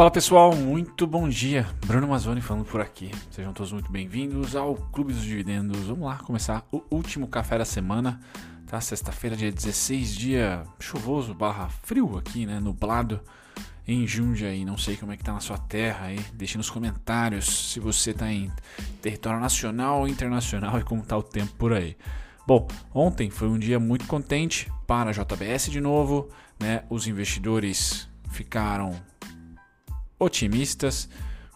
Fala pessoal, muito bom dia. Bruno Mazzoni falando por aqui. Sejam todos muito bem-vindos ao Clube dos Dividendos. Vamos lá começar o último café da semana, tá? Sexta-feira, dia 16, dia chuvoso barra frio aqui, né? Nublado em Jundiaí. Não sei como é que tá na sua terra aí. Deixe nos comentários se você tá em território nacional ou internacional e como tá o tempo por aí. Bom, ontem foi um dia muito contente para a JBS de novo, né? Os investidores ficaram otimistas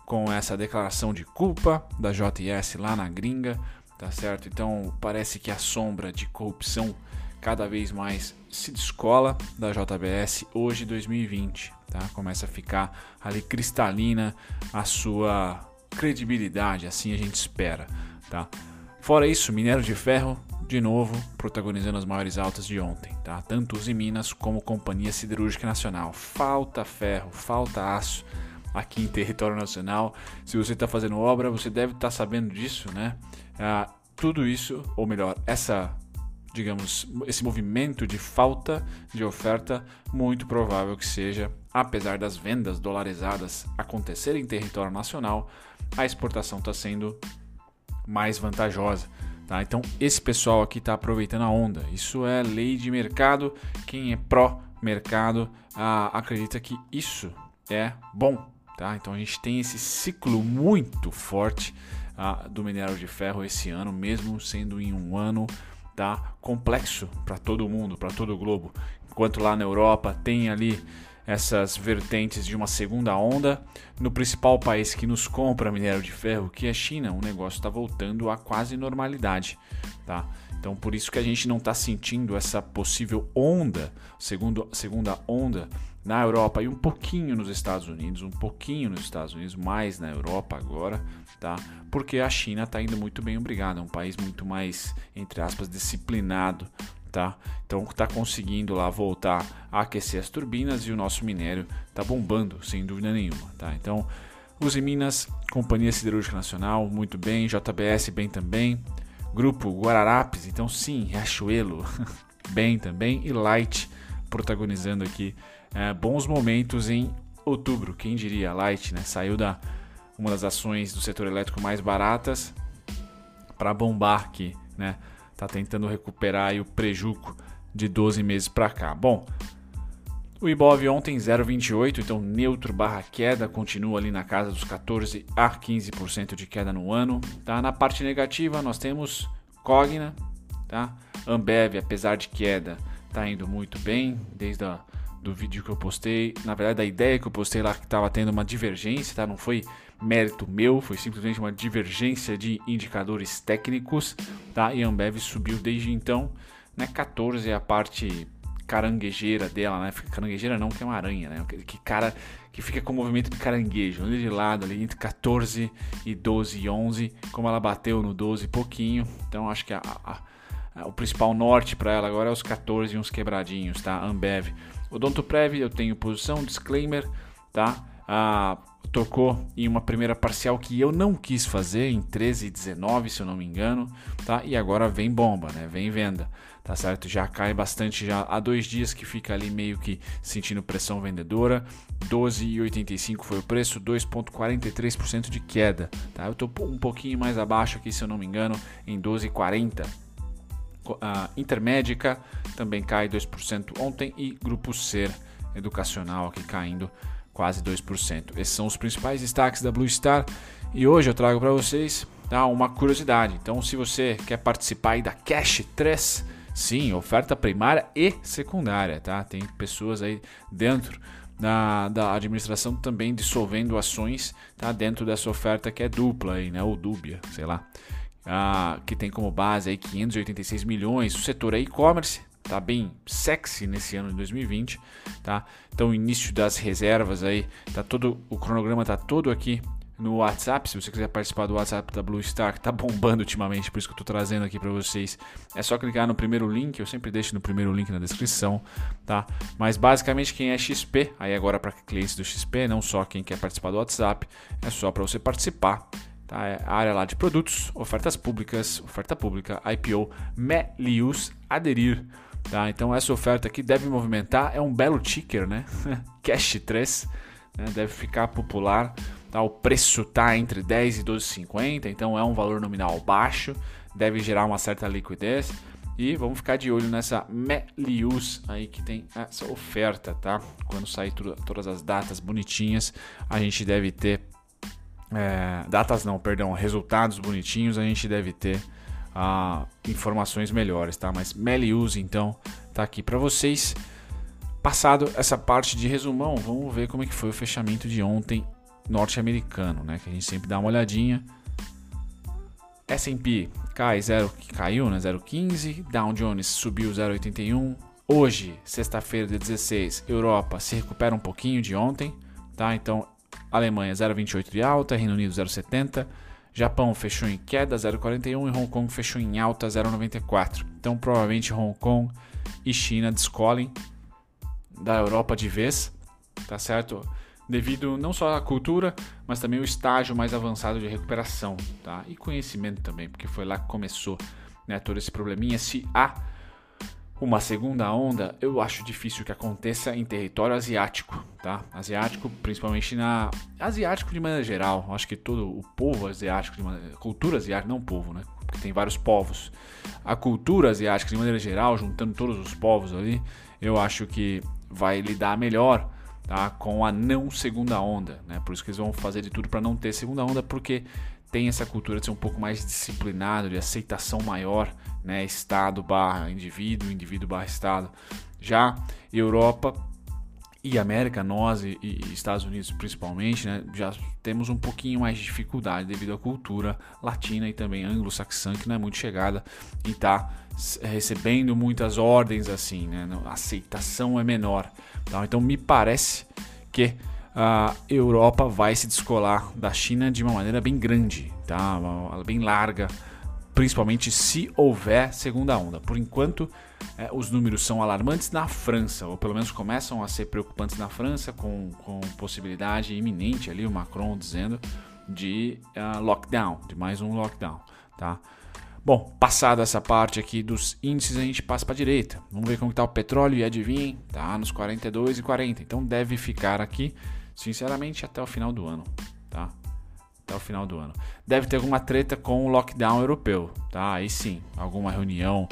com essa declaração de culpa da JS lá na gringa, tá certo? Então parece que a sombra de corrupção cada vez mais se descola da JBS hoje 2020, tá? Começa a ficar ali cristalina a sua credibilidade, assim a gente espera, tá? Fora isso, minério de ferro de novo protagonizando as maiores altas de ontem, tá? Tanto os Minas como Companhia Siderúrgica Nacional. Falta ferro, falta aço aqui em território nacional. Se você está fazendo obra, você deve estar tá sabendo disso, né? Ah, tudo isso, ou melhor, essa digamos, esse movimento de falta de oferta, muito provável que seja, apesar das vendas dolarizadas acontecerem em território nacional, a exportação está sendo mais vantajosa. Tá? Então, esse pessoal aqui está aproveitando a onda. Isso é lei de mercado. Quem é pró-mercado ah, acredita que isso é bom Tá? Então a gente tem esse ciclo muito forte ah, do minério de ferro esse ano, mesmo sendo em um ano tá, complexo para todo mundo, para todo o globo. Enquanto lá na Europa tem ali essas vertentes de uma segunda onda, no principal país que nos compra minério de ferro, que é a China, o negócio está voltando à quase normalidade. Tá? Então por isso que a gente não está sentindo essa possível onda, segundo, segunda onda na Europa e um pouquinho nos Estados Unidos, um pouquinho nos Estados Unidos, mais na Europa agora, tá? Porque a China está indo muito bem, obrigado, é um país muito mais, entre aspas, disciplinado, tá? Então está conseguindo lá voltar a aquecer as turbinas e o nosso minério está bombando, sem dúvida nenhuma, tá? Então, Uzi Minas, Companhia Siderúrgica Nacional, muito bem, JBS bem também, Grupo Guararapes, então sim, Riachuelo, bem também, e Light protagonizando aqui é, bons momentos em outubro, quem diria, Light, né? Saiu da uma das ações do setor elétrico mais baratas para bombar aqui, né? Tá tentando recuperar o prejuco de 12 meses para cá. Bom, o Ibov ontem 0,28, então neutro barra queda, continua ali na casa dos 14 a 15% de queda no ano. Tá? Na parte negativa nós temos Cogna, tá? Ambev, apesar de queda, tá indo muito bem, desde a do vídeo que eu postei, na verdade da ideia que eu postei lá que estava tendo uma divergência, tá? Não foi mérito meu, foi simplesmente uma divergência de indicadores técnicos, tá? E a Ambev subiu desde então, né? 14 é a parte caranguejeira dela, né? Caranguejeira não, que é uma aranha, né? Que cara que fica com o movimento de caranguejo, ali de lado, ali entre 14 e 12 e 11, como ela bateu no 12 pouquinho, então acho que a, a, a, o principal norte para ela agora é os 14 e uns quebradinhos, tá? Ambev. Odontoprev, eu tenho posição, disclaimer, tá? Ah, tocou em uma primeira parcial que eu não quis fazer, em 13 e 19, se eu não me engano, tá? E agora vem bomba, né? Vem venda, tá certo? Já cai bastante, já há dois dias que fica ali meio que sentindo pressão vendedora. 12,85 foi o preço, 2,43% de queda, tá? Eu tô um pouquinho mais abaixo aqui, se eu não me engano, em 12,40 a Intermédica também cai 2% ontem e Grupo Ser Educacional aqui caindo quase 2%. Esses são os principais destaques da Blue Star e hoje eu trago para vocês tá, uma curiosidade. Então, se você quer participar da Cash 3, sim, oferta primária e secundária, tá? Tem pessoas aí dentro da, da administração também dissolvendo ações tá? dentro dessa oferta que é dupla aí, né? ou dúbia, sei lá ah, que tem como base aí 586 milhões. O setor é e-commerce, tá bem sexy nesse ano de 2020, tá? Então início das reservas aí, tá todo o cronograma tá todo aqui no WhatsApp, se você quiser participar do WhatsApp da Blue Star, que tá bombando ultimamente, por isso que eu tô trazendo aqui para vocês. É só clicar no primeiro link, eu sempre deixo no primeiro link na descrição, tá? Mas basicamente quem é XP, aí agora para clientes do XP, não só quem quer participar do WhatsApp, é só para você participar Tá? É a área lá de produtos, ofertas públicas, oferta pública, IPO, Melius, aderir. Tá? Então essa oferta aqui deve movimentar, é um belo ticker, né? Cash 3, né, deve ficar popular. Tá? O preço está entre 10 e 12,50, então é um valor nominal baixo, deve gerar uma certa liquidez. E vamos ficar de olho nessa Melius aí que tem essa oferta, tá? Quando sair todas as datas bonitinhas, a gente deve ter é, datas não, perdão, resultados bonitinhos, a gente deve ter ah, informações melhores, tá? Mas Melius então tá aqui para vocês. Passado essa parte de resumão, vamos ver como é que foi o fechamento de ontem norte-americano, né? Que a gente sempre dá uma olhadinha. S&P cai 0, caiu, né? 0,15. Dow Jones subiu 0,81. Hoje, sexta-feira, dia 16, Europa se recupera um pouquinho de ontem, tá? Então, Alemanha 0,28 de alta, Reino Unido 0,70. Japão fechou em queda 0,41 e Hong Kong fechou em alta 0,94. Então, provavelmente Hong Kong e China descolem da Europa de vez, tá certo? Devido não só à cultura, mas também o estágio mais avançado de recuperação, tá? E conhecimento também, porque foi lá que começou, né, todo esse probleminha. Se há uma segunda onda, eu acho difícil que aconteça em território asiático, tá? Asiático, principalmente na asiático de maneira geral. Acho que todo o povo asiático, de maneira... cultura asiática, não povo, né? Porque tem vários povos. A cultura asiática de maneira geral, juntando todos os povos ali, eu acho que vai lidar melhor tá, com a não segunda onda, né? Por isso que eles vão fazer de tudo para não ter segunda onda, porque tem essa cultura de ser um pouco mais disciplinado, de aceitação maior, né? Estado barra indivíduo, indivíduo barra Estado. Já Europa e América, nós e, e, Estados Unidos principalmente, né, já temos um pouquinho mais de dificuldade devido à cultura latina e também anglo-saxã, que não é muito chegada e está recebendo muitas ordens assim, né, a aceitação é menor. Tá? Então me parece que a Europa vai se descolar da China de uma maneira bem grande, tá? bem larga, principalmente se houver segunda onda. Por enquanto, é, os números são alarmantes na França, ou pelo menos começam a ser preocupantes na França, com, com possibilidade iminente ali, o Macron dizendo, de uh, lockdown, de mais um lockdown. Tá? Bom, passada essa parte aqui dos índices, a gente passa para a direita. Vamos ver como está o petróleo e adivinhem, tá nos 42 e 40. Então deve ficar aqui, sinceramente, até o final do ano, tá? Até o final do ano. Deve ter alguma treta com o lockdown europeu, tá? Aí sim, alguma reunião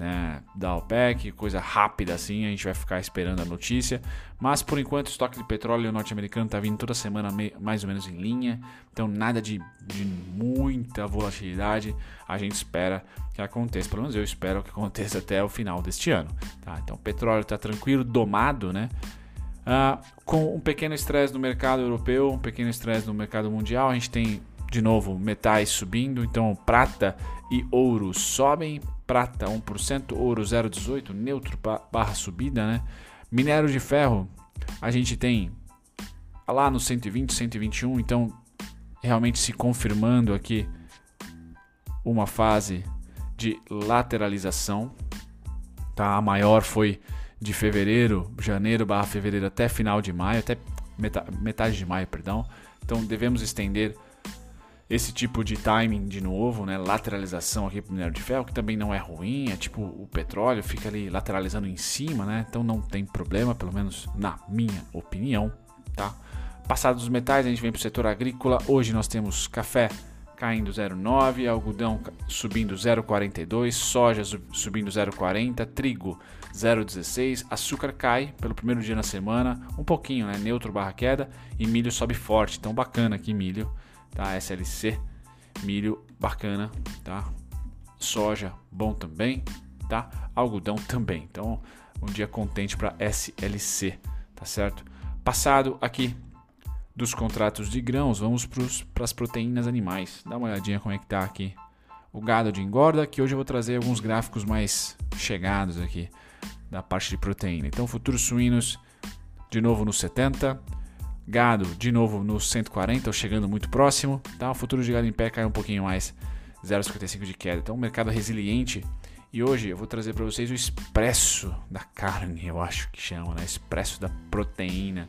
né, da OPEC, coisa rápida assim, a gente vai ficar esperando a notícia. Mas por enquanto o estoque de petróleo norte-americano está vindo toda semana mais ou menos em linha, então nada de, de, muita volatilidade. A gente espera que aconteça, pelo menos eu espero que aconteça até o final deste ano. Tá? Então o petróleo está tranquilo, domado, né? Ah, com um pequeno estresse no mercado europeu, um pequeno estresse no mercado mundial, a gente tem de novo metais subindo, então prata e ouro sobem, prata 1%, ouro 0,18, neutro barra subida, né? Minério de ferro, a gente tem lá no 120, 121, então realmente se confirmando aqui uma fase de lateralização, tá? A maior foi de fevereiro, janeiro barra fevereiro até final de maio, até metade de maio, perdão. Então devemos estender esse tipo de timing de novo, né? Lateralização aqui para o minério de ferro, que também não é ruim, é tipo o petróleo fica ali lateralizando em cima, né? Então não tem problema, pelo menos na minha opinião, tá? Passados os metais, a gente vem para o setor agrícola. Hoje nós temos café caindo 0,9, algodão subindo 0,42, soja subindo 0,40, trigo 0,16, açúcar cai pelo primeiro dia na semana, um pouquinho, né? Neutro barra queda, e milho sobe forte. Então bacana aqui milho tá? SLC, milho bacana, tá? Soja bom também, tá? Algodão também. Então, um dia contente para SLC, tá certo? Passado aqui dos contratos de grãos, vamos para as proteínas animais. Dá uma olhadinha como é que tá aqui o gado de engorda, que hoje eu vou trazer alguns gráficos mais chegados aqui da parte de proteína. Então, futuros suínos de novo no 70, Gado, de novo no 140, ou chegando muito próximo. Tá? O futuro de gado em pé cai um pouquinho mais, 0,55 de queda. Então, um mercado resiliente. E hoje eu vou trazer para vocês o expresso da carne, eu acho que chama, né? Expresso da proteína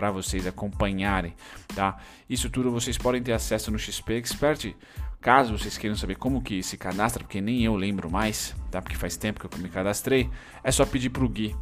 para vocês acompanharem, tá? Isso tudo vocês podem ter acesso no XP Expert. Caso vocês queiram saber como que se cadastra, porque nem eu lembro mais, tá? Porque faz tempo que eu me cadastrei, é só pedir pro Gui.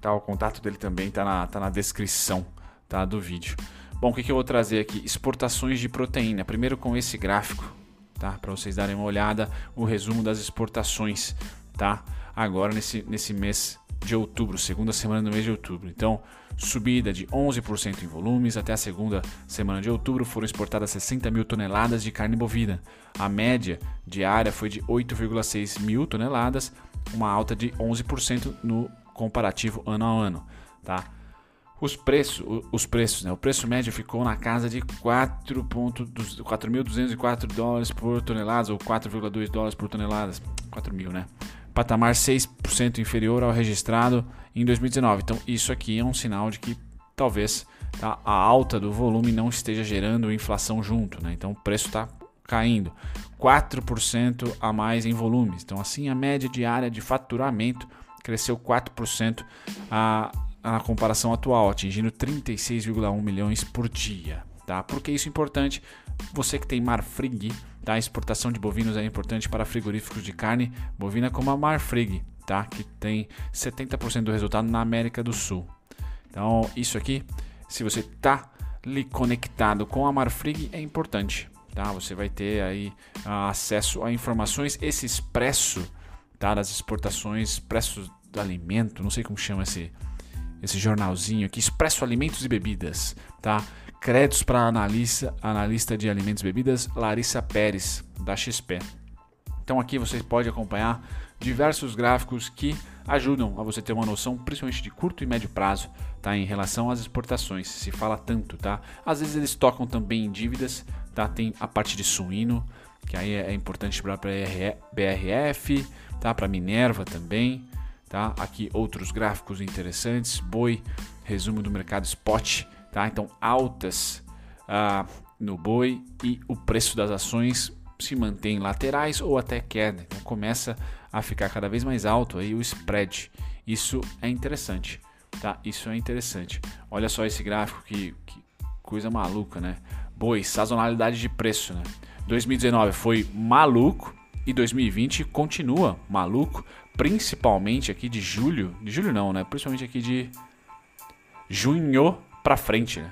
Tá? O contato dele também tá na, tá na descrição tá, do vídeo. Bom, o que, que eu vou trazer aqui? Exportações de proteína. Primeiro com esse gráfico, tá? Para vocês darem uma olhada, o resumo das exportações, tá? Agora nesse, nesse mês de outubro, segunda semana do mês de outubro. Então, subida de 11% em volumes. Até a segunda semana de outubro foram exportadas 60 mil toneladas de carne bovina. A média diária foi de 8,6 mil toneladas, uma alta de 11% no comparativo ano a ano. Tá? Os preços, os preços, né? O preço médio ficou na casa de 4.204 dólares por tonelada ou 4,2 dólares por tonelada, 4 mil, né? Patamar 6% inferior ao registrado em 2019. Então, isso aqui é um sinal de que talvez tá, a alta do volume não esteja gerando inflação junto. Né? Então, o preço está caindo. 4% a mais em volumes. Então, assim, a média diária de faturamento cresceu 4% a, a, comparação atual, atingindo 36,1 milhões por dia. Tá? Por que isso é importante? Você que tem Marfrig, tá? exportação de bovinos é importante para frigoríficos de carne bovina como a Marfrig, tá? que tem 70% do resultado na América do Sul. Então, isso aqui, se você ali conectado com a Marfrig, é importante. Tá? Você vai ter aí uh, acesso a informações, esse expresso tá? das exportações, expresso do alimento, não sei como chama esse, esse jornalzinho aqui, Expresso Alimentos e Bebidas, tá? Créditos para analista, analista de alimentos e bebidas Larissa Pérez, da XP. Então aqui você pode acompanhar diversos gráficos que ajudam a você ter uma noção, principalmente de curto e médio prazo, tá? Em relação às exportações, se fala tanto, tá? Às vezes eles tocam também em dívidas, tá? Tem a parte de suíno, que aí é importante para BRF, tá? Para Minerva também, tá? Aqui outros gráficos interessantes, boi, resumo do mercado spot, Tá? Então, altas ah, no boi e o preço das ações se mantém laterais ou até queda. Então, começa a ficar cada vez mais alto aí o spread. Isso é interessante. Tá? Isso é interessante. Olha só esse gráfico que, que coisa maluca, né? Boi, sazonalidade de preço, né? 2019 foi maluco e 2020 continua maluco, principalmente aqui de julho, de julho não, né? Principalmente aqui de junho para frente, né?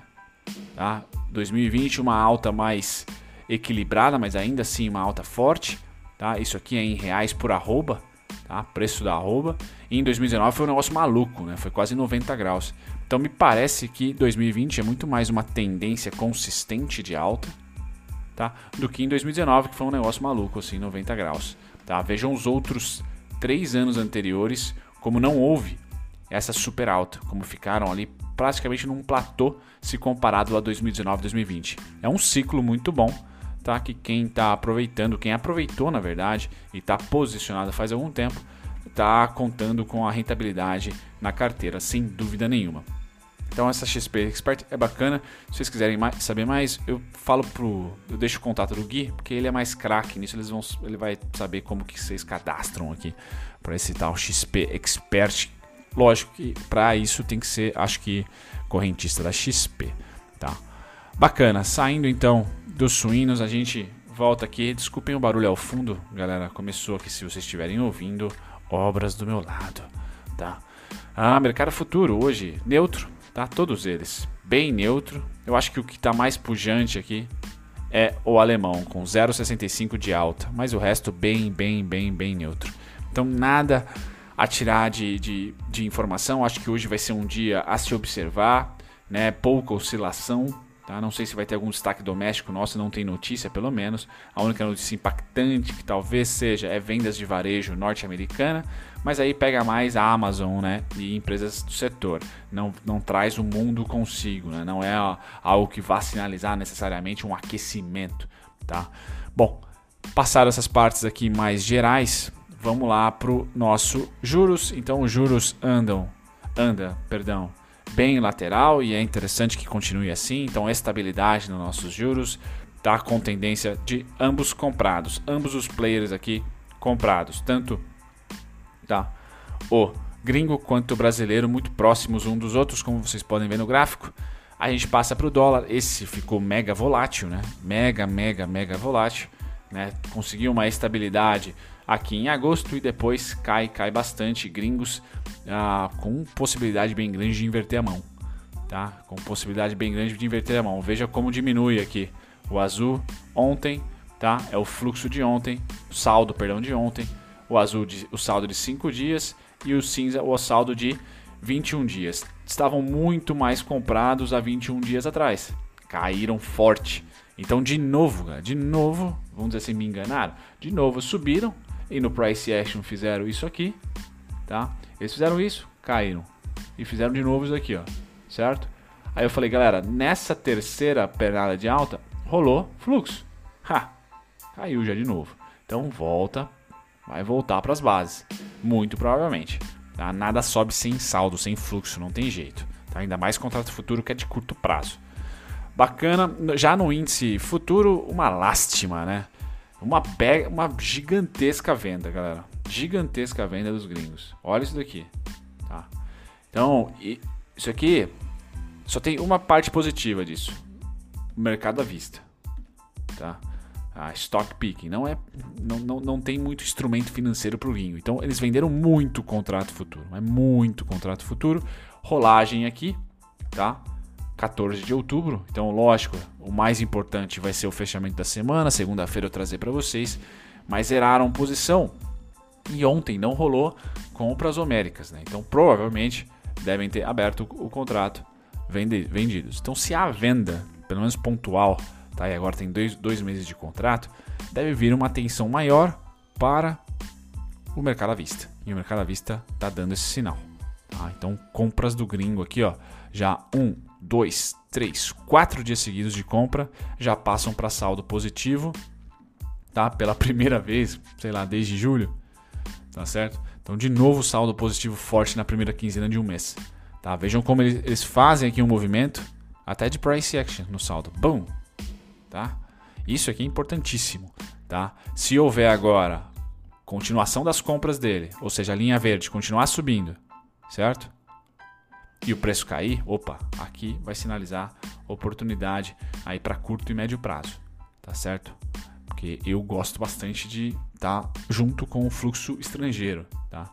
Tá? 2020 uma alta mais equilibrada, mas ainda assim uma alta forte, tá? Isso aqui é em reais por arroba, tá? Preço da arroba. E em 2019 foi um negócio maluco, né? Foi quase 90 graus. Então me parece que 2020 é muito mais uma tendência consistente de alta, tá? Do que em 2019 que foi um negócio maluco assim, 90 graus, tá? Vejam os outros três anos anteriores como não houve essa super alta, como ficaram ali praticamente num platô se comparado a 2019 2020. É um ciclo muito bom, tá? Que quem está aproveitando, quem aproveitou na verdade e está posicionado faz algum tempo, está contando com a rentabilidade na carteira, sem dúvida nenhuma. Então essa XP Expert é bacana. Se vocês quiserem mais, saber mais, eu falo pro, eu deixo o contato do Gui, porque ele é mais craque nisso. Eles vão, ele vai saber como que vocês cadastram aqui para esse tal XP Expert Lógico que para isso tem que ser, acho que, correntista da XP, tá? Bacana, saindo então dos suínos, a gente volta aqui. Desculpem o barulho ao fundo, galera. Começou aqui, se vocês estiverem ouvindo, obras do meu lado, tá? Ah, mercado futuro hoje, neutro, tá? Todos eles, bem neutro. Eu acho que o que está mais pujante aqui é o alemão, com 0,65 de alta, mas o resto bem, bem, bem, bem neutro. Então nada a tirar de, de, de informação. Acho que hoje vai ser um dia a se observar, né? pouca oscilação. Tá? Não sei se vai ter algum destaque doméstico nosso, não tem notícia pelo menos. A única notícia impactante que talvez seja é vendas de varejo norte-americana, mas aí pega mais a Amazon né? e empresas do setor. Não, não traz o mundo consigo, né? não é algo que vá sinalizar necessariamente um aquecimento. Tá? Bom, passar essas partes aqui mais gerais, vamos lá para o nosso juros. Então os juros andam, anda, perdão, bem lateral e é interessante que continue assim. Então estabilidade nos nossos juros, tá com tendência de ambos comprados, ambos os players aqui comprados, tanto tá o gringo quanto o brasileiro muito próximos um dos outros, como vocês podem ver no gráfico. A gente passa para o dólar, esse ficou mega volátil, né? Mega, mega, mega volátil, né? Conseguiu uma estabilidade aqui em agosto e depois cai, cai bastante. Gringos ah, com possibilidade bem grande de inverter a mão. tá? Com possibilidade bem grande de inverter a mão. Veja como diminui aqui. O azul ontem, tá? É o fluxo de ontem, o saldo, perdão, de ontem. O azul, de, o saldo de 5 dias e o cinza, o saldo de 21 dias. Estavam muito mais comprados há 21 dias atrás. Caíram forte. Então, de novo, de novo, vamos dizer assim, me enganaram. De novo, subiram e no price action fizeram isso aqui, tá? Eles fizeram isso, caíram e fizeram de novo isso aqui, ó, certo? Aí eu falei, galera, nessa terceira pernada de alta rolou fluxo. Ha, caiu já de novo. Então volta, vai voltar para as bases, muito provavelmente. Tá? Nada sobe sem saldo, sem fluxo, não tem jeito. Tá? Ainda mais contrato futuro que é de curto prazo. Bacana, já no índice futuro, uma lástima, né? Uma, uma gigantesca venda, galera. Gigantesca venda dos gringos. Olha isso daqui. Tá? Então, isso aqui só tem uma parte positiva disso. O mercado à vista. Tá? A stock picking. Não, é, não, não, não tem muito instrumento financeiro para o gringo. Então, eles venderam muito contrato futuro. É muito contrato futuro. Rolagem aqui. Tá? 14 de outubro. Então, lógico, o mais importante vai ser o fechamento da semana. Segunda-feira eu trazer para vocês. Mas zeraram posição. E ontem não rolou compras homéricas. Né? Então, provavelmente devem ter aberto o contrato vendidos. Então, se há venda, pelo menos pontual, tá? e agora tem dois, dois meses de contrato, deve vir uma atenção maior para o mercado à vista. E o mercado à vista está dando esse sinal. Tá? Então, compras do gringo aqui, ó, já um, dois, três, quatro dias seguidos de compra já passam para saldo positivo, tá? Pela primeira vez, sei lá, desde julho, tá certo? Então, de novo, saldo positivo forte na primeira quinzena de um mês. Tá? Vejam como eles, fazem aqui um movimento, até de price action no saldo. Boom! Tá? Isso aqui é importantíssimo. Tá? Se houver agora continuação das compras dele, ou seja, a linha verde continuar subindo, certo? E o preço cair, opa, aqui vai sinalizar oportunidade aí para curto e médio prazo, tá certo? Porque eu gosto bastante de estar tá junto com o fluxo estrangeiro, tá?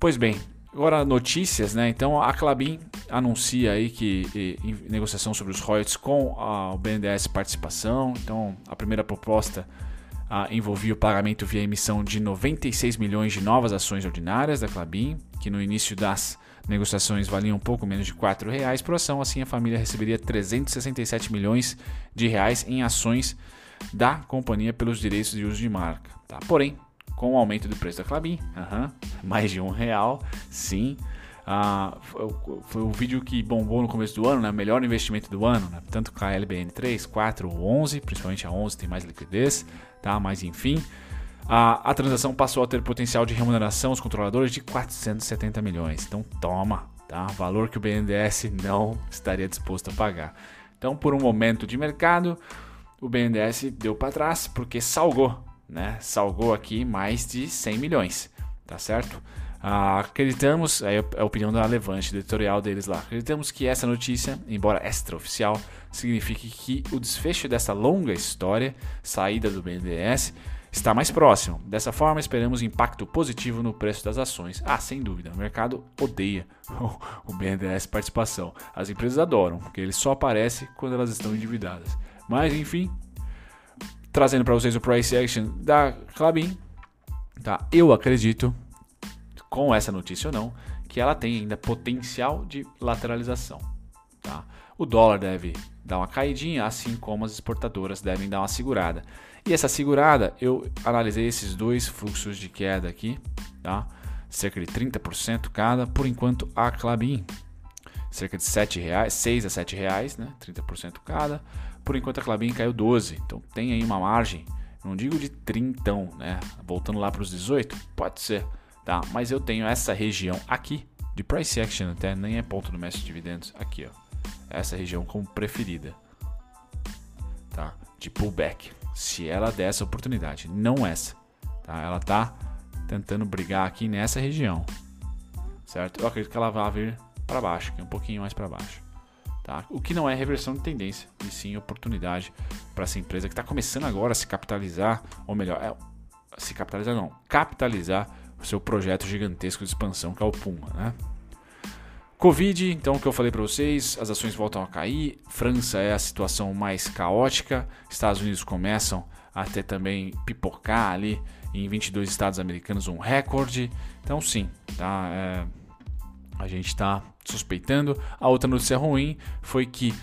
Pois bem, agora notícias, né? Então a Clabin anuncia aí que negociação sobre os royalties com a, o BNDES participação. Então a primeira proposta ah, envolvia o pagamento via emissão de 96 milhões de novas ações ordinárias da Clabin, que no início das Negociações valiam um pouco menos de R$ reais por ação, assim a família receberia 367 milhões de reais em ações da companhia pelos direitos de uso de marca. Tá? Porém, com o aumento do preço da Clabin, mais de um real, sim, foi o vídeo que bombou no começo do ano, né? melhor investimento do ano, né? tanto com a LBN 3, 4 ou 11, principalmente a 11 tem mais liquidez, tá? mas enfim, a, a transação passou a ter potencial de remuneração aos controladores de 470 milhões. Então toma, tá? Valor que o BNDES não estaria disposto a pagar. Então, por um momento de mercado, o BNDES deu para trás porque salgou, né? Salgou aqui mais de 100 milhões, tá certo? Ah, acreditamos, é a opinião da Levante, do editorial deles lá. Acreditamos que essa notícia, embora extraoficial, signifique que o desfecho dessa longa história, saída do BNDES, está mais próximo. Dessa forma, esperamos impacto positivo no preço das ações. Ah, sem dúvida, o mercado odeia o BNDES participação. As empresas adoram, porque ele só aparece quando elas estão endividadas. Mas, enfim, trazendo para vocês o price action da Clabin, tá? Eu acredito, com essa notícia ou não, que ela tem ainda potencial de lateralização, tá? O dólar deve dar uma caidinha, assim como as exportadoras devem dar uma segurada. E essa segurada, eu analisei esses dois fluxos de queda aqui, tá? cerca de 30% cada, por enquanto a Clabin, cerca de 7 reais, 6 a 7 reais, né? 30% cada, por enquanto a Clabin caiu 12, então tem aí uma margem, não digo de 30, né? voltando lá para os 18, pode ser, tá? mas eu tenho essa região aqui, de price action até, nem é ponto no mestre de dividendos, aqui ó, essa região como preferida, tá? de pullback, se ela der essa oportunidade, não essa. Tá? Ela está tentando brigar aqui nessa região, certo? Eu acredito que ela vai vir para baixo, um pouquinho mais para baixo. Tá? O que não é reversão de tendência, e sim oportunidade para essa empresa que está começando agora a se capitalizar, ou melhor, é, se capitalizar não, capitalizar o seu projeto gigantesco de expansão que é o Puma. Né? Covid, então o que eu falei para vocês, as ações voltam a cair. França é a situação mais caótica. Estados Unidos começam a ter também pipocar ali em 22 estados americanos um recorde. Então sim, tá? É, a gente está suspeitando. A outra notícia ruim foi que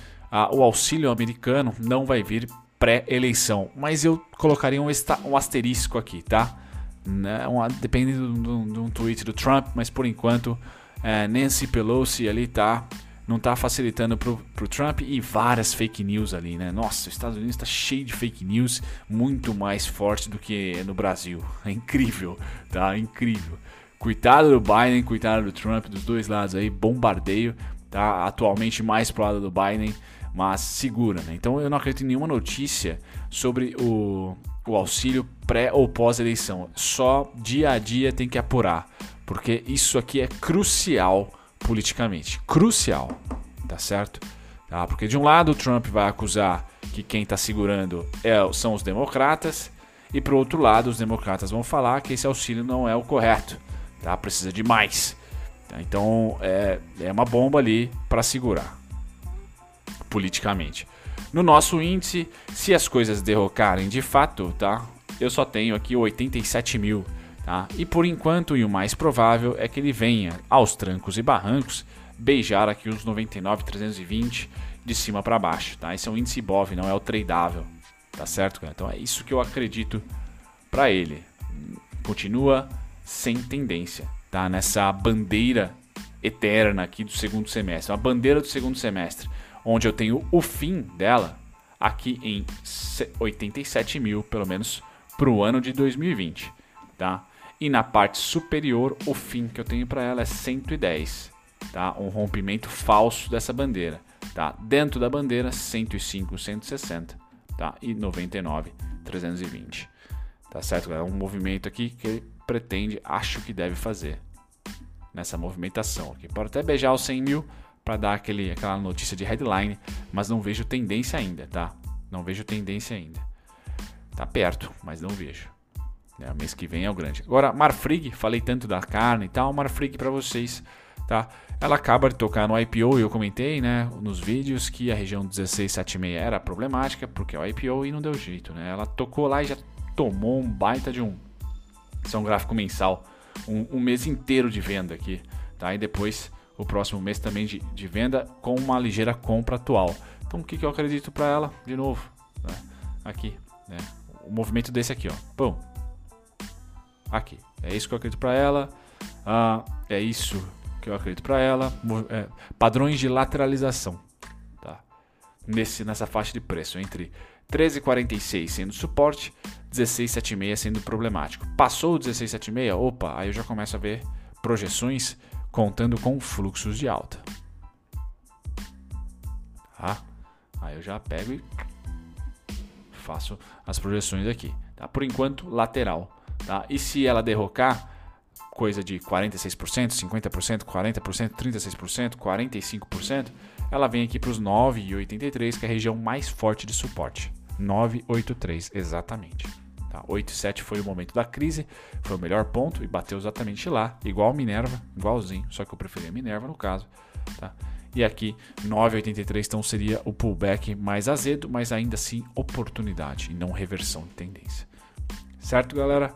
o auxílio americano não vai vir pré-eleição, mas eu colocaria um, um asterisco aqui, tá? Né? Dependendo de um tweet do Trump, mas por enquanto é, Nancy Pelosi ali tá não tá facilitando pro, pro Trump e várias fake news ali, né? Nossa, os Estados Unidos está cheio de fake news, muito mais forte do que no Brasil. É incrível, tá? É incrível. Cuidado do Biden, cuidado do Trump, dos dois lados aí, bombardeio, tá? Atualmente mais pro lado do Biden, mas segura, né? Então eu não acredito em nenhuma notícia sobre o, o auxílio pré ou pós-eleição. Só dia a dia tem que apurar porque isso aqui é crucial politicamente. Crucial, tá certo? Tá? Porque de um lado o Trump vai acusar que quem está segurando é, são os democratas, e por outro lado os democratas vão falar que esse auxílio não é o correto, tá? precisa de mais. Tá? Então é, é uma bomba ali para segurar politicamente. No nosso índice, se as coisas derrocarem de fato, tá? Eu só tenho aqui 87 mil Tá? E por enquanto, e o mais provável é que ele venha aos trancos e barrancos beijar aqui os 99,320 de cima para baixo. Tá? Esse é um índice BOV, não é o tradável. Tá certo? Então é isso que eu acredito para ele. Continua sem tendência, tá? Nessa bandeira eterna aqui do segundo semestre, uma bandeira do segundo semestre, onde eu tenho o fim dela aqui em 87 mil, pelo menos para o ano de 2020, tá? E na parte superior, o fim que eu tenho para ela é 110, tá? Um rompimento falso dessa bandeira, tá? Dentro da bandeira 105, 160, tá? E 99, 320. Tá certo? É um movimento aqui que ele pretende, acho que deve fazer nessa movimentação aqui. Pode até beijar os 100 mil para dar aquele, aquela notícia de headline, mas não vejo tendência ainda, tá? Não vejo tendência ainda. Tá perto, mas não vejo. Né? Mês que vem é o grande. Agora, Marfrig, falei tanto da carne e tal, Marfrig para vocês, tá? Ela acaba de tocar no IPO e eu comentei, né, nos vídeos que a região 1676 era problemática porque é o IPO e não deu jeito, né? Ela tocou lá e já tomou um baita de um, isso é um gráfico mensal, um, um mês inteiro de venda aqui, tá? E depois o próximo mês também de, de venda com uma ligeira compra atual. Então o que, que eu acredito para ela? De novo, né? aqui, né? O movimento desse aqui, ó. Pum, aqui. É isso que eu acredito para ela. Ah, é isso que eu acredito para ela. É, padrões de lateralização, tá? Nesse, nessa faixa de preço entre 13,46 sendo suporte, 16,76 sendo problemático. Passou o 16,76, opa, aí eu já começo a ver projeções contando com fluxos de alta. Tá? Aí eu já pego e faço as projeções aqui. Tá? Por enquanto, lateral. Tá? E se ela derrocar, coisa de 46%, 50%, 40%, 36%, 45%, ela vem aqui para os 9,83, que é a região mais forte de suporte. 9,83 exatamente. Tá? 8,7 foi o momento da crise, foi o melhor ponto e bateu exatamente lá, igual Minerva, igualzinho, só que eu preferia Minerva no caso. Tá? E aqui 9,83 então seria o pullback mais azedo, mas ainda assim oportunidade e não reversão de tendência. Certo, galera?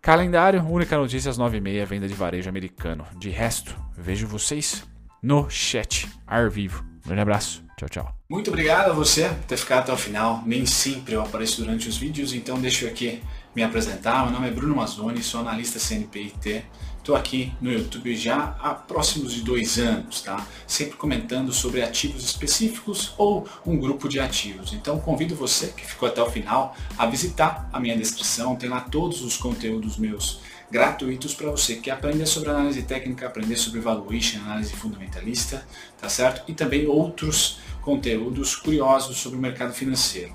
Calendário, única notícia às 9h30, venda de varejo americano. De resto, vejo vocês no chat ar vivo. Grande abraço. Tchau, tchau. Muito obrigado a você por ter ficado até o final. Nem sempre eu apareço durante os vídeos, então deixa eu aqui me apresentar. Meu nome é Bruno Mazzoni, sou analista CNPIT. Estou aqui no YouTube já há próximos de dois anos, tá? Sempre comentando sobre ativos específicos ou um grupo de ativos. Então convido você que ficou até o final a visitar a minha descrição, tem lá todos os conteúdos meus gratuitos para você que aprender sobre análise técnica, aprender sobre valuation, análise fundamentalista, tá certo? E também outros conteúdos curiosos sobre o mercado financeiro.